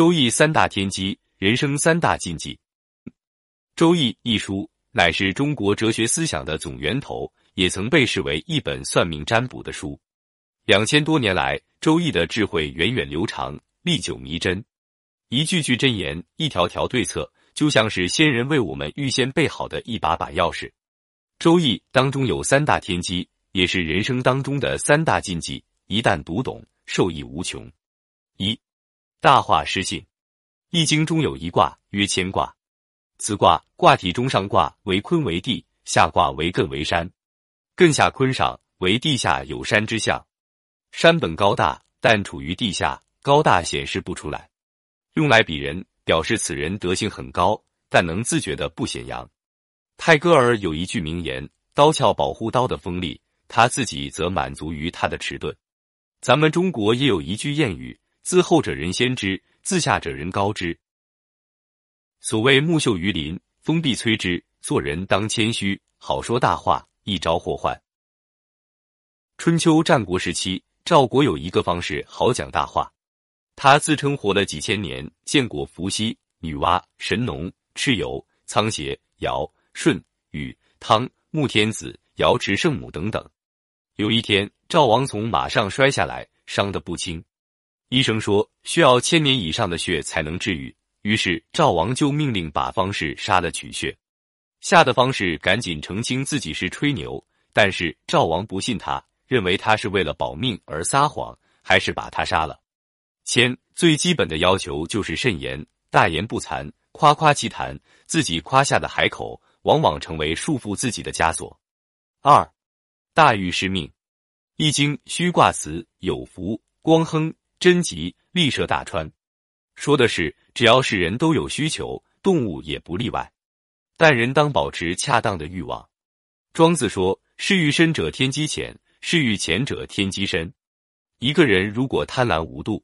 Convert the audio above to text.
周易三大天机，人生三大禁忌。《周易》一书乃是中国哲学思想的总源头，也曾被视为一本算命占卜的书。两千多年来，《周易》的智慧源远流长，历久弥真。一句句真言，一条条对策，就像是先人为我们预先备好的一把把钥匙。《周易》当中有三大天机，也是人生当中的三大禁忌，一旦读懂，受益无穷。一大化失信，《易经》中有一卦曰乾卦，此卦卦体中上卦为坤为地，下卦为艮为山。艮下坤上，为地下有山之象。山本高大，但处于地下，高大显示不出来，用来比人，表示此人德行很高，但能自觉的不显扬。泰戈尔有一句名言：“刀鞘保护刀的锋利，他自己则满足于他的迟钝。”咱们中国也有一句谚语。自厚者人先知，自下者人高之。所谓木秀于林，风必摧之。做人当谦虚，好说大话，一招祸患。春秋战国时期，赵国有一个方式好讲大话。他自称活了几千年，见过伏羲、女娲、神农、蚩尤、仓颉、尧、舜、禹、汤、穆天子、瑶池圣母等等。有一天，赵王从马上摔下来，伤得不轻。医生说需要千年以上的血才能治愈，于是赵王就命令把方士杀了取血。吓得方士赶紧澄清自己是吹牛，但是赵王不信他，认为他是为了保命而撒谎，还是把他杀了。千最基本的要求就是慎言，大言不惭，夸夸其谈，自己夸下的海口往往成为束缚自己的枷锁。二，大欲失命，《易经》虚卦辞有福光亨。真吉，利涉大川，说的是只要是人都有需求，动物也不例外。但人当保持恰当的欲望。庄子说：“是欲深者天机浅，是欲浅者天机深。”一个人如果贪婪无度，